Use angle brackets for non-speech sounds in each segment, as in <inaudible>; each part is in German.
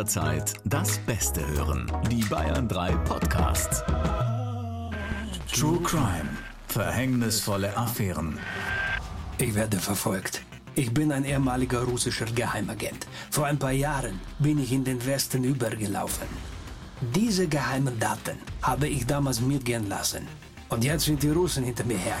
jederzeit das Beste hören. Die Bayern 3 Podcasts. True Crime. Verhängnisvolle Affären. Ich werde verfolgt. Ich bin ein ehemaliger russischer Geheimagent. Vor ein paar Jahren bin ich in den Westen übergelaufen. Diese geheimen Daten habe ich damals mitgehen lassen. Und jetzt sind die Russen hinter mir her.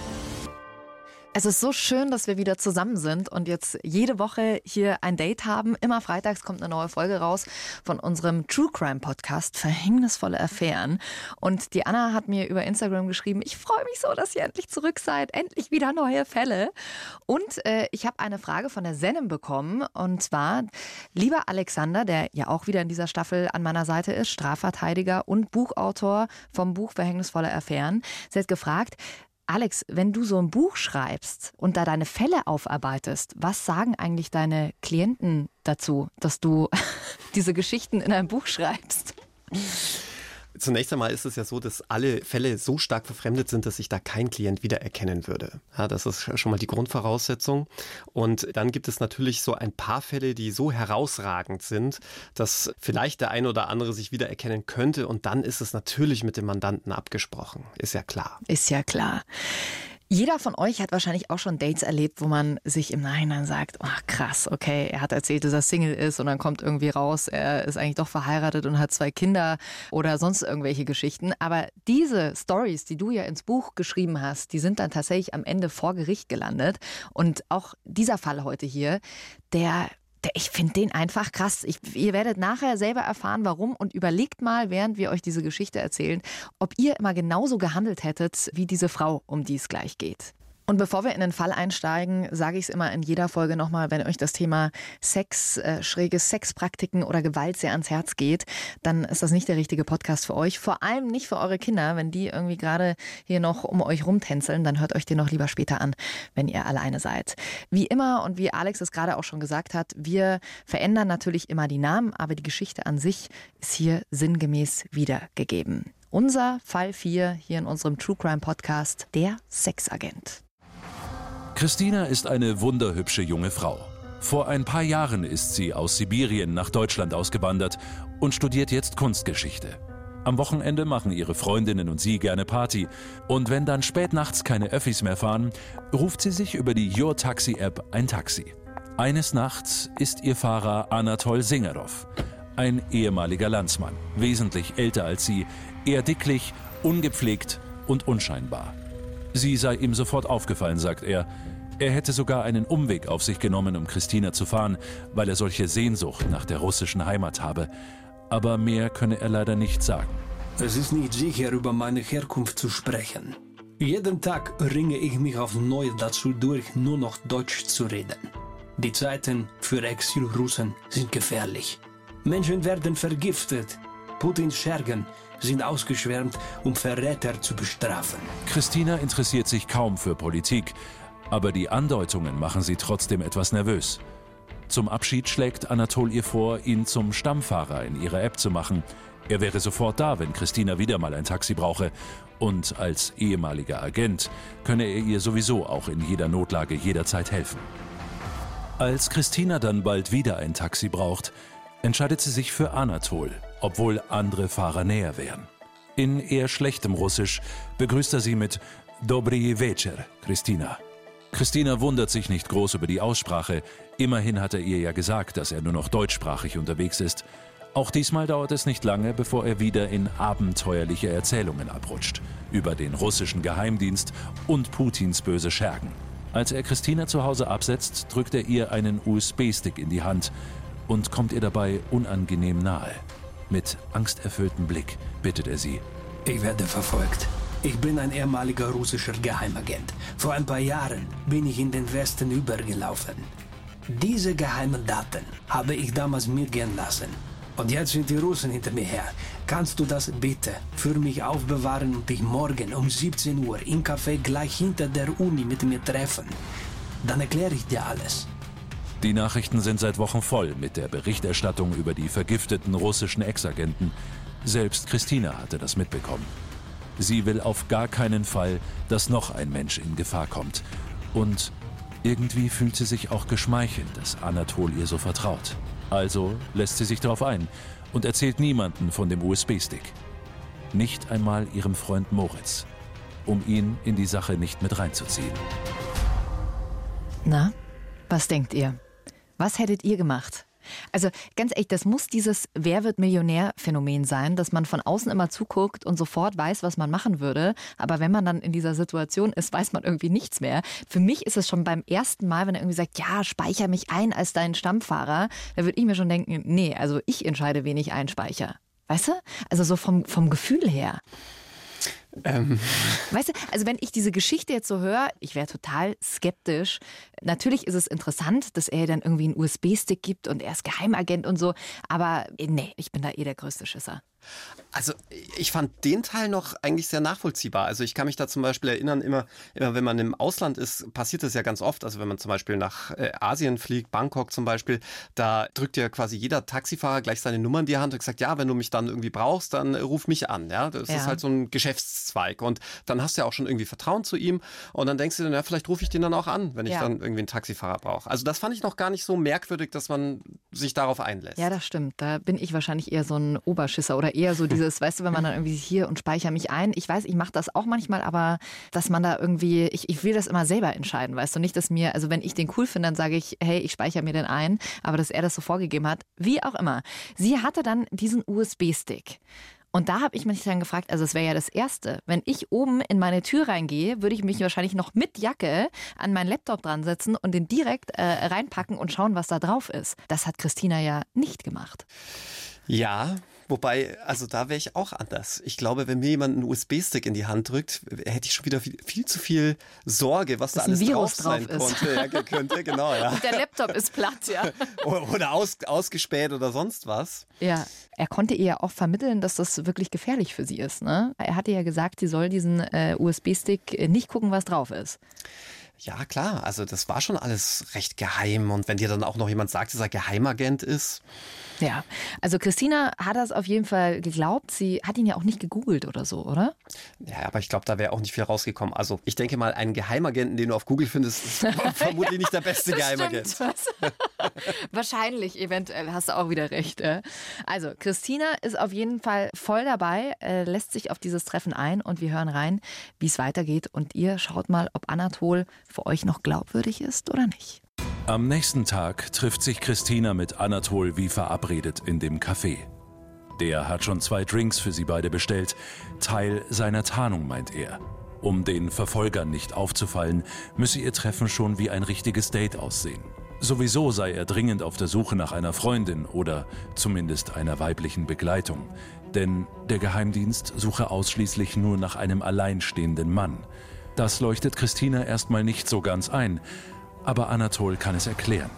Es ist so schön, dass wir wieder zusammen sind und jetzt jede Woche hier ein Date haben. Immer freitags kommt eine neue Folge raus von unserem True Crime Podcast Verhängnisvolle Affären. Und die Anna hat mir über Instagram geschrieben, ich freue mich so, dass ihr endlich zurück seid. Endlich wieder neue Fälle. Und äh, ich habe eine Frage von der Senem bekommen. Und zwar, lieber Alexander, der ja auch wieder in dieser Staffel an meiner Seite ist, Strafverteidiger und Buchautor vom Buch Verhängnisvolle Affären. Sie hat gefragt, Alex, wenn du so ein Buch schreibst und da deine Fälle aufarbeitest, was sagen eigentlich deine Klienten dazu, dass du <laughs> diese Geschichten in ein Buch schreibst? Zunächst einmal ist es ja so, dass alle Fälle so stark verfremdet sind, dass sich da kein Klient wiedererkennen würde. Ja, das ist schon mal die Grundvoraussetzung. Und dann gibt es natürlich so ein paar Fälle, die so herausragend sind, dass vielleicht der eine oder andere sich wiedererkennen könnte. Und dann ist es natürlich mit dem Mandanten abgesprochen. Ist ja klar. Ist ja klar. Jeder von euch hat wahrscheinlich auch schon Dates erlebt, wo man sich im Nachhinein sagt, ach krass, okay, er hat erzählt, dass er Single ist und dann kommt irgendwie raus, er ist eigentlich doch verheiratet und hat zwei Kinder oder sonst irgendwelche Geschichten. Aber diese Stories, die du ja ins Buch geschrieben hast, die sind dann tatsächlich am Ende vor Gericht gelandet. Und auch dieser Fall heute hier, der ich finde den einfach krass. Ich, ihr werdet nachher selber erfahren, warum und überlegt mal, während wir euch diese Geschichte erzählen, ob ihr immer genauso gehandelt hättet wie diese Frau, um die es gleich geht. Und bevor wir in den Fall einsteigen, sage ich es immer in jeder Folge nochmal, wenn euch das Thema Sex, äh, schräge Sexpraktiken oder Gewalt sehr ans Herz geht, dann ist das nicht der richtige Podcast für euch. Vor allem nicht für eure Kinder, wenn die irgendwie gerade hier noch um euch rumtänzeln, dann hört euch den noch lieber später an, wenn ihr alleine seid. Wie immer und wie Alex es gerade auch schon gesagt hat, wir verändern natürlich immer die Namen, aber die Geschichte an sich ist hier sinngemäß wiedergegeben. Unser Fall 4 hier in unserem True Crime Podcast, der Sexagent. Christina ist eine wunderhübsche junge Frau. Vor ein paar Jahren ist sie aus Sibirien nach Deutschland ausgewandert und studiert jetzt Kunstgeschichte. Am Wochenende machen ihre Freundinnen und sie gerne Party. Und wenn dann spät nachts keine Öffis mehr fahren, ruft sie sich über die Your Taxi App ein Taxi. Eines Nachts ist ihr Fahrer Anatol Singerov. Ein ehemaliger Landsmann, wesentlich älter als sie, eher dicklich, ungepflegt und unscheinbar. Sie sei ihm sofort aufgefallen, sagt er. Er hätte sogar einen Umweg auf sich genommen, um Christina zu fahren, weil er solche Sehnsucht nach der russischen Heimat habe. Aber mehr könne er leider nicht sagen. Es ist nicht sicher, über meine Herkunft zu sprechen. Jeden Tag ringe ich mich auf neu dazu durch, nur noch Deutsch zu reden. Die Zeiten für Exilrussen sind gefährlich. Menschen werden vergiftet. Putins Schergen sind ausgeschwärmt, um Verräter zu bestrafen. Christina interessiert sich kaum für Politik, aber die Andeutungen machen sie trotzdem etwas nervös. Zum Abschied schlägt Anatol ihr vor, ihn zum Stammfahrer in ihrer App zu machen. Er wäre sofort da, wenn Christina wieder mal ein Taxi brauche. Und als ehemaliger Agent könne er ihr sowieso auch in jeder Notlage jederzeit helfen. Als Christina dann bald wieder ein Taxi braucht, entscheidet sie sich für Anatol, obwohl andere Fahrer näher wären. In eher schlechtem Russisch begrüßt er sie mit Dobry Večer, Christina. Christina wundert sich nicht groß über die Aussprache. Immerhin hat er ihr ja gesagt, dass er nur noch deutschsprachig unterwegs ist. Auch diesmal dauert es nicht lange, bevor er wieder in abenteuerliche Erzählungen abrutscht. Über den russischen Geheimdienst und Putins böse Schergen. Als er Christina zu Hause absetzt, drückt er ihr einen USB-Stick in die Hand und kommt ihr dabei unangenehm nahe. Mit angsterfülltem Blick bittet er sie. Ich werde verfolgt. Ich bin ein ehemaliger russischer Geheimagent. Vor ein paar Jahren bin ich in den Westen übergelaufen. Diese geheimen Daten habe ich damals mitgehen lassen. Und jetzt sind die Russen hinter mir her. Kannst du das bitte für mich aufbewahren und dich morgen um 17 Uhr im Café gleich hinter der Uni mit mir treffen? Dann erkläre ich dir alles. Die Nachrichten sind seit Wochen voll mit der Berichterstattung über die vergifteten russischen Ex-Agenten. Selbst Christina hatte das mitbekommen. Sie will auf gar keinen Fall, dass noch ein Mensch in Gefahr kommt. Und irgendwie fühlt sie sich auch geschmeichelt, dass Anatol ihr so vertraut. Also lässt sie sich darauf ein und erzählt niemanden von dem USB-Stick. Nicht einmal ihrem Freund Moritz, um ihn in die Sache nicht mit reinzuziehen. Na, was denkt ihr? Was hättet ihr gemacht? Also ganz ehrlich, das muss dieses Wer wird Millionär-Phänomen sein, dass man von außen immer zuguckt und sofort weiß, was man machen würde. Aber wenn man dann in dieser Situation ist, weiß man irgendwie nichts mehr. Für mich ist es schon beim ersten Mal, wenn er irgendwie sagt, ja, speicher mich ein als deinen Stammfahrer, da würde ich mir schon denken, nee, also ich entscheide, wen ich einspeicher. Weißt du? Also so vom, vom Gefühl her. Ähm. Weißt du, also wenn ich diese Geschichte jetzt so höre, ich wäre total skeptisch. Natürlich ist es interessant, dass er dann irgendwie einen USB-Stick gibt und er ist Geheimagent und so, aber äh, nee, ich bin da eh der größte Schisser. Also ich fand den Teil noch eigentlich sehr nachvollziehbar. Also ich kann mich da zum Beispiel erinnern, immer, immer wenn man im Ausland ist, passiert das ja ganz oft. Also wenn man zum Beispiel nach äh, Asien fliegt, Bangkok zum Beispiel, da drückt ja quasi jeder Taxifahrer gleich seine Nummer in die Hand und sagt, ja, wenn du mich dann irgendwie brauchst, dann ruf mich an. Ja, das ja. ist halt so ein Geschäftszweig. Und dann hast du ja auch schon irgendwie Vertrauen zu ihm. Und dann denkst du dann, ja, vielleicht rufe ich den dann auch an, wenn ich ja. dann irgendwie einen Taxifahrer brauche. Also das fand ich noch gar nicht so merkwürdig, dass man sich darauf einlässt. Ja, das stimmt. Da bin ich wahrscheinlich eher so ein Oberschisser oder eher so dieses, weißt du, wenn man dann irgendwie hier und speichere mich ein. Ich weiß, ich mache das auch manchmal, aber dass man da irgendwie, ich, ich will das immer selber entscheiden, weißt du, nicht, dass mir, also wenn ich den cool finde, dann sage ich, hey, ich speichere mir den ein, aber dass er das so vorgegeben hat, wie auch immer. Sie hatte dann diesen USB-Stick. Und da habe ich mich dann gefragt, also es wäre ja das Erste, wenn ich oben in meine Tür reingehe, würde ich mich wahrscheinlich noch mit Jacke an meinen Laptop dran setzen und den direkt äh, reinpacken und schauen, was da drauf ist. Das hat Christina ja nicht gemacht. Ja, Wobei, also da wäre ich auch anders. Ich glaube, wenn mir jemand einen USB-Stick in die Hand drückt, hätte ich schon wieder viel, viel zu viel Sorge, was da alles drauf sein drauf konnte. Ja, könnte. <laughs> Genau, ja. Und der Laptop ist platt, ja. <laughs> Oder aus, ausgespäht oder sonst was. Ja, er konnte ihr ja auch vermitteln, dass das wirklich gefährlich für sie ist. Ne? Er hatte ja gesagt, sie soll diesen äh, USB-Stick nicht gucken, was drauf ist. Ja, klar. Also das war schon alles recht geheim. Und wenn dir dann auch noch jemand sagt, dass er Geheimagent ist. Ja, also Christina hat das auf jeden Fall geglaubt. Sie hat ihn ja auch nicht gegoogelt oder so, oder? Ja, aber ich glaube, da wäre auch nicht viel rausgekommen. Also ich denke mal, einen Geheimagenten, den du auf Google findest, ist <laughs> <laughs> vermutlich nicht der beste Geheimagent. <laughs> Wahrscheinlich, eventuell, hast du auch wieder recht. Also Christina ist auf jeden Fall voll dabei, äh, lässt sich auf dieses Treffen ein und wir hören rein, wie es weitergeht. Und ihr schaut mal, ob Anatol für euch noch glaubwürdig ist oder nicht. Am nächsten Tag trifft sich Christina mit Anatol wie verabredet in dem Café. Der hat schon zwei Drinks für sie beide bestellt, Teil seiner Tarnung, meint er. Um den Verfolgern nicht aufzufallen, müsse ihr Treffen schon wie ein richtiges Date aussehen. Sowieso sei er dringend auf der Suche nach einer Freundin oder zumindest einer weiblichen Begleitung, denn der Geheimdienst suche ausschließlich nur nach einem alleinstehenden Mann. Das leuchtet Christina erstmal nicht so ganz ein, aber Anatol kann es erklären.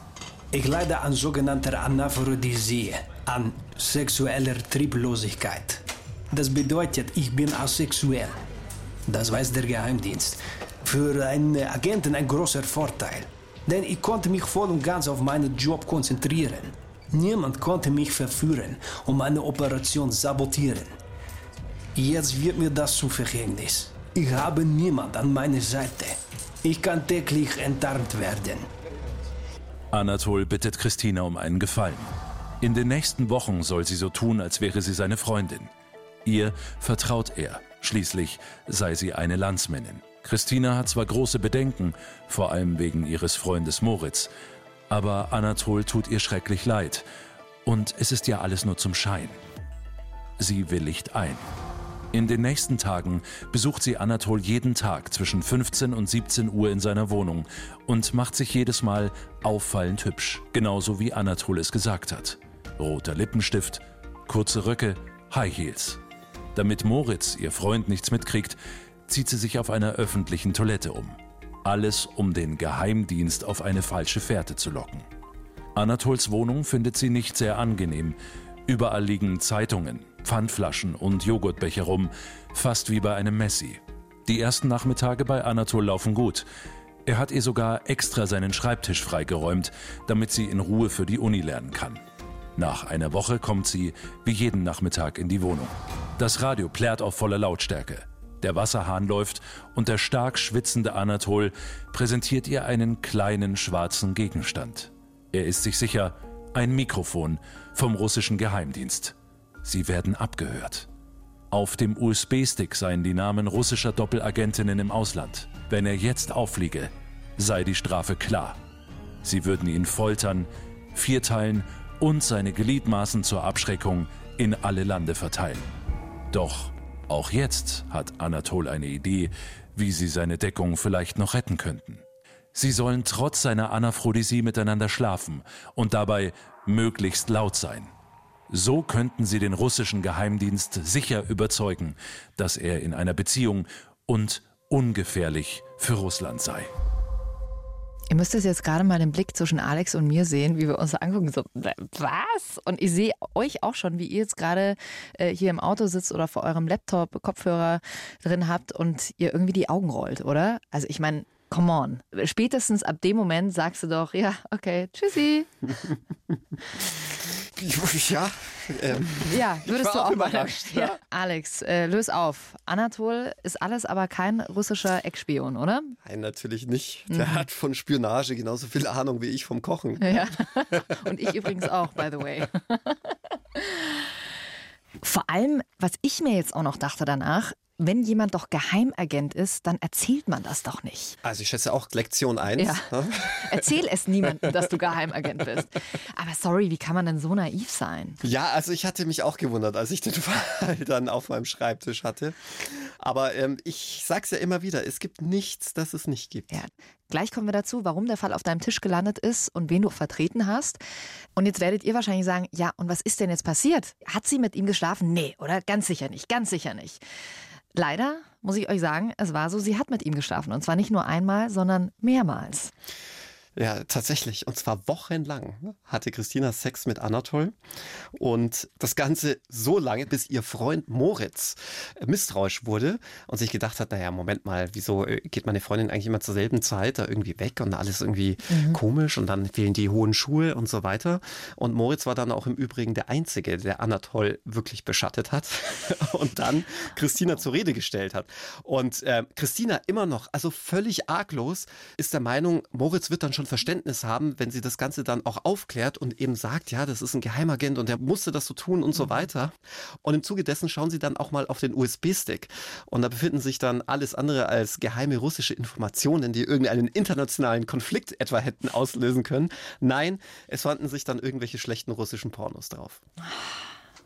Ich leide an sogenannter Anaphrodisia, an sexueller Trieblosigkeit. Das bedeutet, ich bin asexuell. Das weiß der Geheimdienst. Für einen Agenten ein großer Vorteil. Denn ich konnte mich voll und ganz auf meinen Job konzentrieren. Niemand konnte mich verführen und meine Operation sabotieren. Jetzt wird mir das zu Verhängnis. Ich habe niemand an meiner Seite. Ich kann täglich enttarnt werden. Anatol bittet Christina um einen Gefallen. In den nächsten Wochen soll sie so tun, als wäre sie seine Freundin. Ihr vertraut er. Schließlich sei sie eine Landsmännin. Christina hat zwar große Bedenken, vor allem wegen ihres Freundes Moritz, aber Anatol tut ihr schrecklich leid. Und es ist ja alles nur zum Schein. Sie willigt ein. In den nächsten Tagen besucht sie Anatol jeden Tag zwischen 15 und 17 Uhr in seiner Wohnung und macht sich jedes Mal auffallend hübsch, genauso wie Anatol es gesagt hat. Roter Lippenstift, kurze Röcke, High Heels. Damit Moritz, ihr Freund, nichts mitkriegt, zieht sie sich auf einer öffentlichen Toilette um. Alles, um den Geheimdienst auf eine falsche Fährte zu locken. Anatols Wohnung findet sie nicht sehr angenehm. Überall liegen Zeitungen, Pfandflaschen und Joghurtbecher rum, fast wie bei einem Messi. Die ersten Nachmittage bei Anatol laufen gut. Er hat ihr sogar extra seinen Schreibtisch freigeräumt, damit sie in Ruhe für die Uni lernen kann. Nach einer Woche kommt sie, wie jeden Nachmittag, in die Wohnung. Das Radio plärt auf voller Lautstärke. Der Wasserhahn läuft und der stark schwitzende Anatol präsentiert ihr einen kleinen schwarzen Gegenstand. Er ist sich sicher, ein Mikrofon vom russischen Geheimdienst. Sie werden abgehört. Auf dem USB-Stick seien die Namen russischer Doppelagentinnen im Ausland. Wenn er jetzt auffliege, sei die Strafe klar. Sie würden ihn foltern, vierteilen und seine Gliedmaßen zur Abschreckung in alle Lande verteilen. Doch auch jetzt hat Anatol eine Idee, wie sie seine Deckung vielleicht noch retten könnten. Sie sollen trotz seiner Anaphrodisie miteinander schlafen und dabei möglichst laut sein. So könnten sie den russischen Geheimdienst sicher überzeugen, dass er in einer Beziehung und ungefährlich für Russland sei. Ihr müsst es jetzt gerade mal den Blick zwischen Alex und mir sehen, wie wir uns angucken. So, was? Und ich sehe euch auch schon, wie ihr jetzt gerade äh, hier im Auto sitzt oder vor eurem Laptop Kopfhörer drin habt und ihr irgendwie die Augen rollt, oder? Also ich meine, come on. Spätestens ab dem Moment sagst du doch, ja, okay, tschüssi. <laughs> <laughs> Ja, ähm, ja, würdest du auch, mal. Ja. Alex, äh, löse auf. Anatol ist alles aber kein russischer Eckspion, oder? Nein, natürlich nicht. Der mhm. hat von Spionage genauso viel Ahnung wie ich vom Kochen. Ja. <laughs> Und ich übrigens auch, by the way. <laughs> Vor allem, was ich mir jetzt auch noch dachte danach, wenn jemand doch Geheimagent ist, dann erzählt man das doch nicht. Also ich schätze auch Lektion 1. Ja. Ne? <laughs> Erzähl es niemandem, dass du Geheimagent bist. Aber sorry, wie kann man denn so naiv sein? Ja, also ich hatte mich auch gewundert, als ich den <laughs> Fall dann auf meinem Schreibtisch hatte. Aber ähm, ich sag's ja immer wieder, es gibt nichts, das es nicht gibt. Ja. Gleich kommen wir dazu, warum der Fall auf deinem Tisch gelandet ist und wen du vertreten hast. Und jetzt werdet ihr wahrscheinlich sagen, ja, und was ist denn jetzt passiert? Hat sie mit ihm geschlafen? Nee, oder? Ganz sicher nicht, ganz sicher nicht. Leider muss ich euch sagen, es war so, sie hat mit ihm geschlafen. Und zwar nicht nur einmal, sondern mehrmals. Ja, tatsächlich. Und zwar wochenlang ne, hatte Christina Sex mit Anatol. Und das Ganze so lange, bis ihr Freund Moritz misstrauisch wurde und sich gedacht hat, naja, Moment mal, wieso äh, geht meine Freundin eigentlich immer zur selben Zeit da irgendwie weg und alles irgendwie mhm. komisch und dann fehlen die hohen Schuhe und so weiter. Und Moritz war dann auch im Übrigen der Einzige, der Anatol wirklich beschattet hat <laughs> und dann Christina zur Rede gestellt hat. Und äh, Christina immer noch, also völlig arglos, ist der Meinung, Moritz wird dann schon schon Verständnis haben, wenn sie das Ganze dann auch aufklärt und eben sagt, ja, das ist ein Geheimagent und der musste das so tun und so mhm. weiter. Und im Zuge dessen schauen sie dann auch mal auf den USB-Stick. Und da befinden sich dann alles andere als geheime russische Informationen, die irgendeinen internationalen Konflikt etwa hätten auslösen können. Nein, es fanden sich dann irgendwelche schlechten russischen Pornos drauf.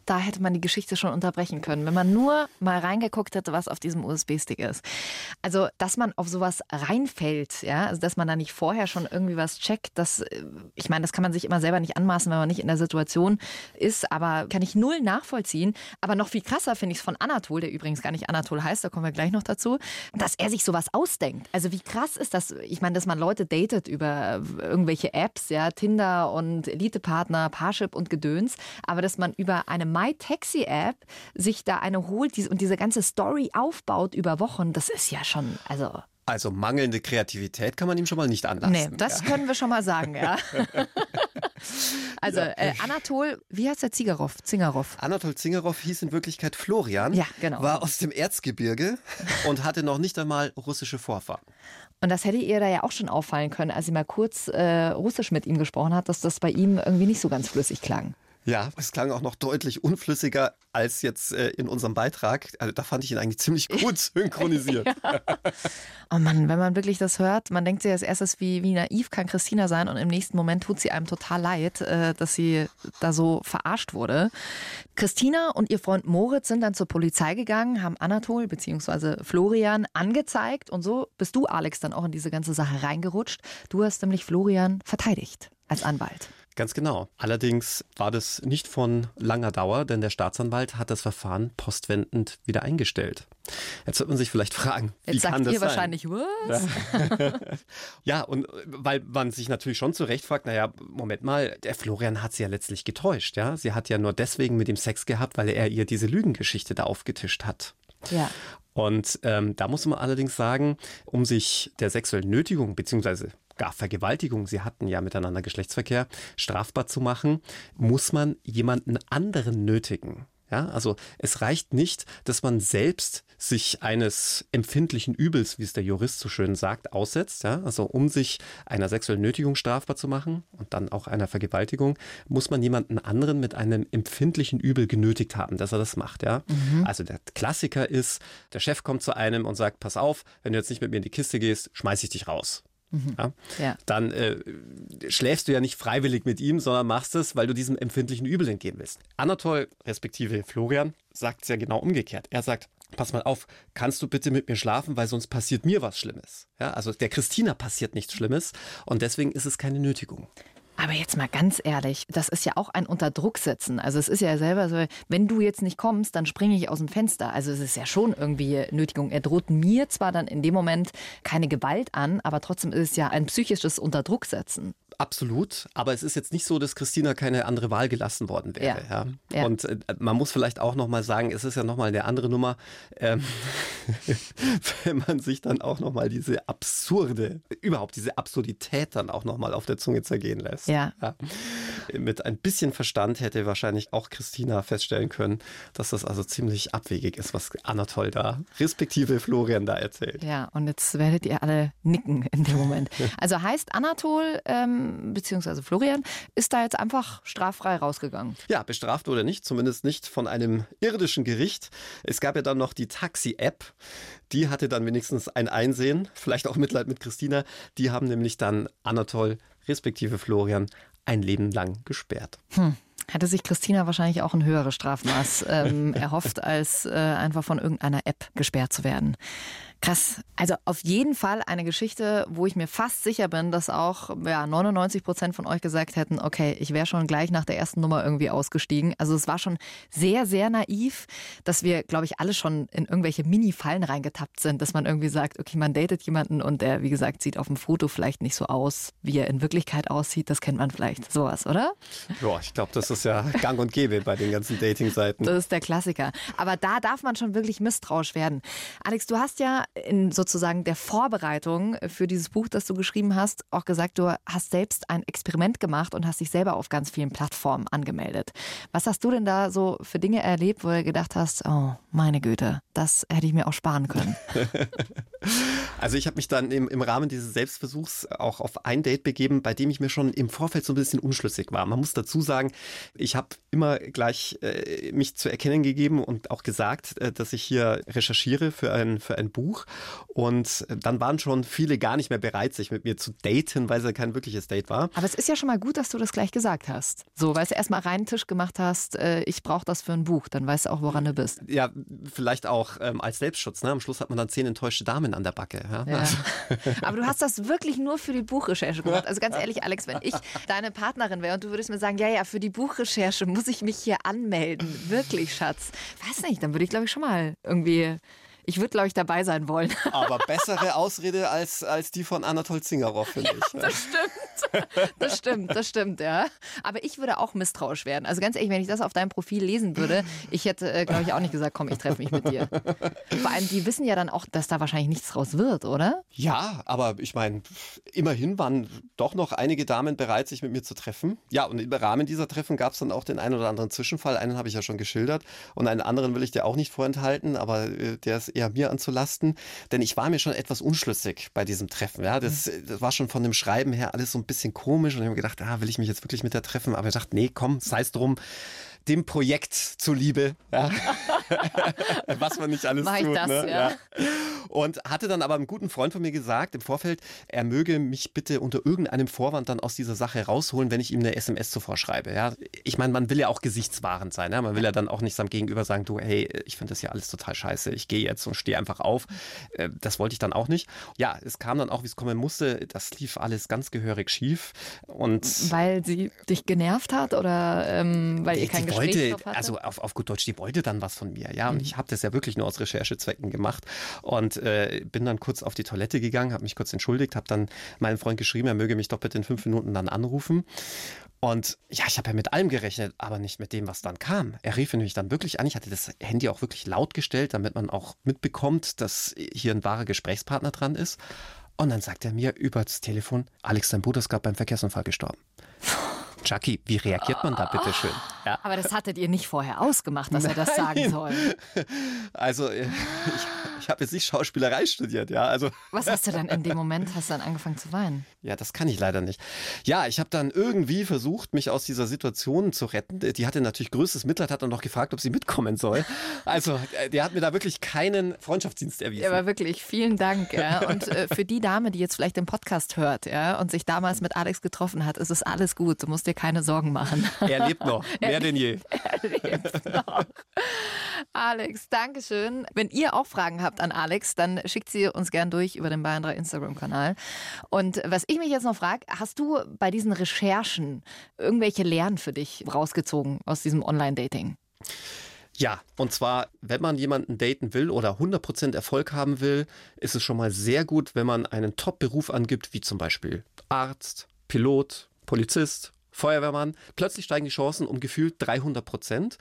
Da hätte man die Geschichte schon unterbrechen können, wenn man nur mal reingeguckt hätte, was auf diesem USB-Stick ist. Also, dass man auf sowas reinfällt, ja, also dass man da nicht vorher schon irgendwie was checkt, das, äh, ich meine, das kann man sich immer selber nicht anmaßen, wenn man nicht in der Situation ist, aber kann ich null nachvollziehen. Aber noch viel krasser finde ich es von Anatol, der übrigens gar nicht Anatol heißt, da kommen wir gleich noch dazu, dass er sich sowas ausdenkt. Also, wie krass ist das? Ich meine, dass man Leute datet über irgendwelche Apps, ja, Tinder und Elitepartner, Parship und Gedöns, aber dass man über eine MyTaxi-App sich da eine holt und diese ganze Story aufbaut über Wochen, das ist ja schon, also also mangelnde Kreativität kann man ihm schon mal nicht anlassen. Nee, das ja. können wir schon mal sagen, ja. <laughs> also äh, Anatol, wie heißt der Zingerow? Zingerow? Anatol Zingerow hieß in Wirklichkeit Florian, ja, genau. war aus dem Erzgebirge <laughs> und hatte noch nicht einmal russische Vorfahren. Und das hätte ihr da ja auch schon auffallen können, als sie mal kurz äh, Russisch mit ihm gesprochen hat, dass das bei ihm irgendwie nicht so ganz flüssig klang. Ja, es klang auch noch deutlich unflüssiger als jetzt äh, in unserem Beitrag. Also da fand ich ihn eigentlich ziemlich gut <laughs> synchronisiert. ja. Oh Mann, wenn man wirklich das hört, man denkt sich als erstes, wie, wie naiv kann Christina sein und im nächsten Moment tut sie einem total leid, äh, dass sie da so verarscht wurde. Christina und ihr Freund Moritz sind dann zur Polizei gegangen, haben Anatol bzw. Florian angezeigt und so bist du, Alex, dann auch in diese ganze Sache reingerutscht. Du hast nämlich Florian verteidigt als Anwalt. Ganz genau. Allerdings war das nicht von langer Dauer, denn der Staatsanwalt hat das Verfahren postwendend wieder eingestellt. Jetzt wird man sich vielleicht fragen, wie Jetzt kann sagt das ihr sein? wahrscheinlich, was? Ja. <laughs> ja, und weil man sich natürlich schon zu Recht fragt, naja, Moment mal, der Florian hat sie ja letztlich getäuscht, ja. Sie hat ja nur deswegen mit ihm Sex gehabt, weil er ihr diese Lügengeschichte da aufgetischt hat. Ja. Und ähm, da muss man allerdings sagen, um sich der sexuellen Nötigung beziehungsweise gar Vergewaltigung, sie hatten ja miteinander Geschlechtsverkehr, strafbar zu machen, muss man jemanden anderen nötigen. Ja, also es reicht nicht, dass man selbst sich eines empfindlichen Übels, wie es der Jurist so schön sagt, aussetzt, ja, also um sich einer sexuellen Nötigung strafbar zu machen und dann auch einer Vergewaltigung, muss man jemanden anderen mit einem empfindlichen Übel genötigt haben, dass er das macht, ja. Mhm. Also der Klassiker ist, der Chef kommt zu einem und sagt, pass auf, wenn du jetzt nicht mit mir in die Kiste gehst, schmeiß ich dich raus. Mhm. Ja? ja? Dann äh, schläfst du ja nicht freiwillig mit ihm, sondern machst es, weil du diesem empfindlichen Übel entgehen willst. Anatol, respektive Florian, sagt es ja genau umgekehrt. Er sagt, pass mal auf, kannst du bitte mit mir schlafen, weil sonst passiert mir was Schlimmes. Ja, also der Christina passiert nichts Schlimmes und deswegen ist es keine Nötigung. Aber jetzt mal ganz ehrlich, das ist ja auch ein Unterdruck setzen. Also es ist ja selber so, wenn du jetzt nicht kommst, dann springe ich aus dem Fenster. Also es ist ja schon irgendwie Nötigung. Er droht mir zwar dann in dem Moment keine Gewalt an, aber trotzdem ist es ja ein psychisches Unterdrucksetzen. Absolut, aber es ist jetzt nicht so, dass Christina keine andere Wahl gelassen worden wäre. Ja. ja. Und äh, man muss vielleicht auch noch mal sagen, es ist ja noch mal eine andere Nummer, ähm, <laughs> wenn man sich dann auch noch mal diese absurde, überhaupt diese Absurdität dann auch noch mal auf der Zunge zergehen lässt. Ja. ja. Mit ein bisschen Verstand hätte wahrscheinlich auch Christina feststellen können, dass das also ziemlich abwegig ist, was Anatol da, respektive Florian da erzählt. Ja, und jetzt werdet ihr alle nicken in dem Moment. <laughs> Also heißt Anatol ähm, beziehungsweise Florian, ist da jetzt einfach straffrei rausgegangen. Ja, bestraft oder nicht, zumindest nicht von einem irdischen Gericht. Es gab ja dann noch die Taxi-App. Die hatte dann wenigstens ein Einsehen, vielleicht auch Mitleid mit Christina. Die haben nämlich dann Anatol respektive Florian ein Leben lang gesperrt. Hm. Hätte sich Christina wahrscheinlich auch ein höheres Strafmaß ähm, <laughs> erhofft, als äh, einfach von irgendeiner App gesperrt zu werden. Krass. Also auf jeden Fall eine Geschichte, wo ich mir fast sicher bin, dass auch ja, 99 Prozent von euch gesagt hätten, okay, ich wäre schon gleich nach der ersten Nummer irgendwie ausgestiegen. Also es war schon sehr, sehr naiv, dass wir, glaube ich, alle schon in irgendwelche Mini-Fallen reingetappt sind, dass man irgendwie sagt, okay, man datet jemanden und der, wie gesagt, sieht auf dem Foto vielleicht nicht so aus, wie er in Wirklichkeit aussieht. Das kennt man vielleicht. Sowas, oder? Ja, ich glaube, das ist ja gang und gäbe bei den ganzen Dating-Seiten. Das ist der Klassiker. Aber da darf man schon wirklich misstrauisch werden. Alex, du hast ja in sozusagen der Vorbereitung für dieses Buch, das du geschrieben hast, auch gesagt, du hast selbst ein Experiment gemacht und hast dich selber auf ganz vielen Plattformen angemeldet. Was hast du denn da so für Dinge erlebt, wo du gedacht hast, oh, meine Güte, das hätte ich mir auch sparen können? <laughs> also ich habe mich dann im, im Rahmen dieses Selbstversuchs auch auf ein Date begeben, bei dem ich mir schon im Vorfeld so ein bisschen unschlüssig war. Man muss dazu sagen, ich habe immer gleich äh, mich zu erkennen gegeben und auch gesagt, äh, dass ich hier recherchiere für ein, für ein Buch. Und dann waren schon viele gar nicht mehr bereit, sich mit mir zu daten, weil es ja kein wirkliches Date war. Aber es ist ja schon mal gut, dass du das gleich gesagt hast. So, weil du erstmal reinen Tisch gemacht hast, äh, ich brauche das für ein Buch, dann weißt du auch, woran du bist. Ja, vielleicht auch ähm, als Selbstschutz. Ne? Am Schluss hat man dann zehn enttäuschte Damen an der Backe. Ja? Ja. <laughs> Aber du hast das wirklich nur für die Buchrecherche gemacht. Also ganz ehrlich, Alex, wenn ich deine Partnerin wäre und du würdest mir sagen, ja, ja, für die Buchrecherche muss ich mich hier anmelden. Wirklich, Schatz. Weiß nicht, dann würde ich, glaube ich, schon mal irgendwie ich würde, glaube ich, dabei sein wollen. <laughs> Aber bessere Ausrede als, als die von Anatol Zingerov, finde ja, ich. Das stimmt. Das stimmt, das stimmt, ja. Aber ich würde auch misstrauisch werden. Also ganz ehrlich, wenn ich das auf deinem Profil lesen würde, ich hätte, äh, glaube ich, auch nicht gesagt, komm, ich treffe mich mit dir. Vor allem, die wissen ja dann auch, dass da wahrscheinlich nichts draus wird, oder? Ja, aber ich meine, immerhin waren doch noch einige Damen bereit, sich mit mir zu treffen. Ja, und im Rahmen dieser Treffen gab es dann auch den einen oder anderen Zwischenfall. Einen habe ich ja schon geschildert und einen anderen will ich dir auch nicht vorenthalten, aber äh, der ist eher mir anzulasten, denn ich war mir schon etwas unschlüssig bei diesem Treffen. Ja, das, mhm. das war schon von dem Schreiben her alles so ein bisschen komisch und ich habe gedacht, ah, will ich mich jetzt wirklich mit der treffen? Aber ich dachte, nee, komm, sei es drum dem Projekt zuliebe, ja. <laughs> <laughs> was man nicht alles Mach tut. Das, ne? ja. Ja. Und hatte dann aber einem guten Freund von mir gesagt im Vorfeld, er möge mich bitte unter irgendeinem Vorwand dann aus dieser Sache rausholen, wenn ich ihm eine SMS zuvor schreibe. Ja. Ich meine, man will ja auch gesichtswahrend sein. Ja. Man will ja dann auch nicht seinem Gegenüber sagen, du, hey, ich finde das ja alles total scheiße, ich gehe jetzt und stehe einfach auf. Äh, das wollte ich dann auch nicht. Ja, es kam dann auch, wie es kommen musste. Das lief alles ganz gehörig schief. Und weil sie dich genervt hat oder ähm, weil ihr kein Gespräch wollte, also auf, auf gut Deutsch, die wollte dann was von mir. Ja, und mhm. ich habe das ja wirklich nur aus Recherchezwecken gemacht. Und äh, bin dann kurz auf die Toilette gegangen, habe mich kurz entschuldigt, habe dann meinem Freund geschrieben, er möge mich doch bitte in fünf Minuten dann anrufen. Und ja, ich habe ja mit allem gerechnet, aber nicht mit dem, was dann kam. Er rief nämlich dann wirklich an. Ich hatte das Handy auch wirklich laut gestellt, damit man auch mitbekommt, dass hier ein wahrer Gesprächspartner dran ist. Und dann sagt er mir über das Telefon, Alex, dein Bruder ist gerade beim Verkehrsunfall gestorben. <laughs> Chucky, wie reagiert man da bitte schön? Ja. Aber das hattet ihr nicht vorher ausgemacht, dass Nein. er das sagen soll. <laughs> Also ich, ich habe jetzt nicht Schauspielerei studiert, ja. Also Was hast du dann in dem Moment? Hast du dann angefangen zu weinen? Ja, das kann ich leider nicht. Ja, ich habe dann irgendwie versucht, mich aus dieser Situation zu retten. Die hatte natürlich größtes Mitleid, hat dann noch gefragt, ob sie mitkommen soll. Also, äh, der hat mir da wirklich keinen Freundschaftsdienst erwiesen. Ja, aber wirklich, vielen Dank. Ja. <laughs> Und äh, für die Dame, die jetzt vielleicht den Podcast hört ja, und sich damals mit Alex getroffen hat, ist es alles gut. Du musst dir keine Sorgen machen. Er lebt noch, <laughs> mehr denn je. <laughs> Alex, danke schön. Wenn ihr auch Fragen habt an Alex, dann schickt sie uns gern durch über den Bayern 3 Instagram-Kanal. Und was ich mich jetzt noch frage, hast du bei diesen Recherchen irgendwelche Lehren für dich rausgezogen aus diesem Online-Dating? Ja, und zwar, wenn man jemanden daten will oder 100% Erfolg haben will, ist es schon mal sehr gut, wenn man einen Top-Beruf angibt, wie zum Beispiel Arzt, Pilot, Polizist, Feuerwehrmann. Plötzlich steigen die Chancen um gefühlt 300 Prozent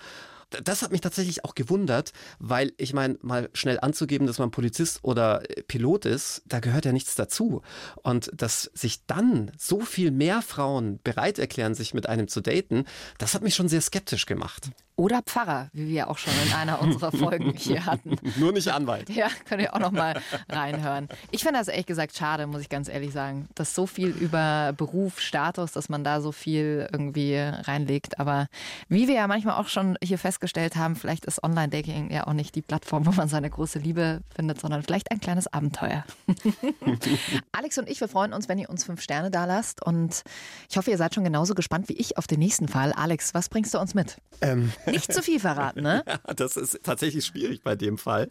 das hat mich tatsächlich auch gewundert, weil ich meine, mal schnell anzugeben, dass man Polizist oder äh, Pilot ist, da gehört ja nichts dazu. Und dass sich dann so viel mehr Frauen bereit erklären, sich mit einem zu daten, das hat mich schon sehr skeptisch gemacht. Oder Pfarrer, wie wir auch schon in einer unserer Folgen hier hatten. <laughs> Nur nicht Anwalt. Ja, könnt ihr auch noch mal reinhören. Ich finde das ehrlich gesagt schade, muss ich ganz ehrlich sagen, dass so viel über Beruf, Status, dass man da so viel irgendwie reinlegt. Aber wie wir ja manchmal auch schon hier festgestellt haben, vielleicht ist Online-Dating ja auch nicht die Plattform, wo man seine große Liebe findet, sondern vielleicht ein kleines Abenteuer. <laughs> Alex und ich, wir freuen uns, wenn ihr uns fünf Sterne da lasst. Und ich hoffe, ihr seid schon genauso gespannt wie ich auf den nächsten Fall. Alex, was bringst du uns mit? Ähm. Nicht zu viel verraten, ne? <laughs> ja, das ist tatsächlich schwierig bei dem Fall.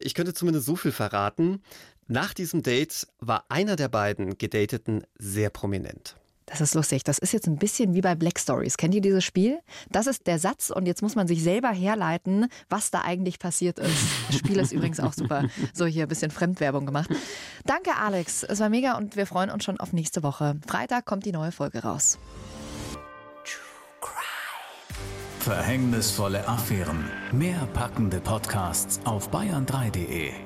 Ich könnte zumindest so viel verraten. Nach diesem Date war einer der beiden Gedateten sehr prominent. Das ist lustig. Das ist jetzt ein bisschen wie bei Black Stories. Kennt ihr dieses Spiel? Das ist der Satz und jetzt muss man sich selber herleiten, was da eigentlich passiert ist. Das Spiel ist übrigens auch super. So hier ein bisschen Fremdwerbung gemacht. Danke, Alex. Es war mega und wir freuen uns schon auf nächste Woche. Freitag kommt die neue Folge raus. Verhängnisvolle Affären. Mehr packende Podcasts auf bayern3.de.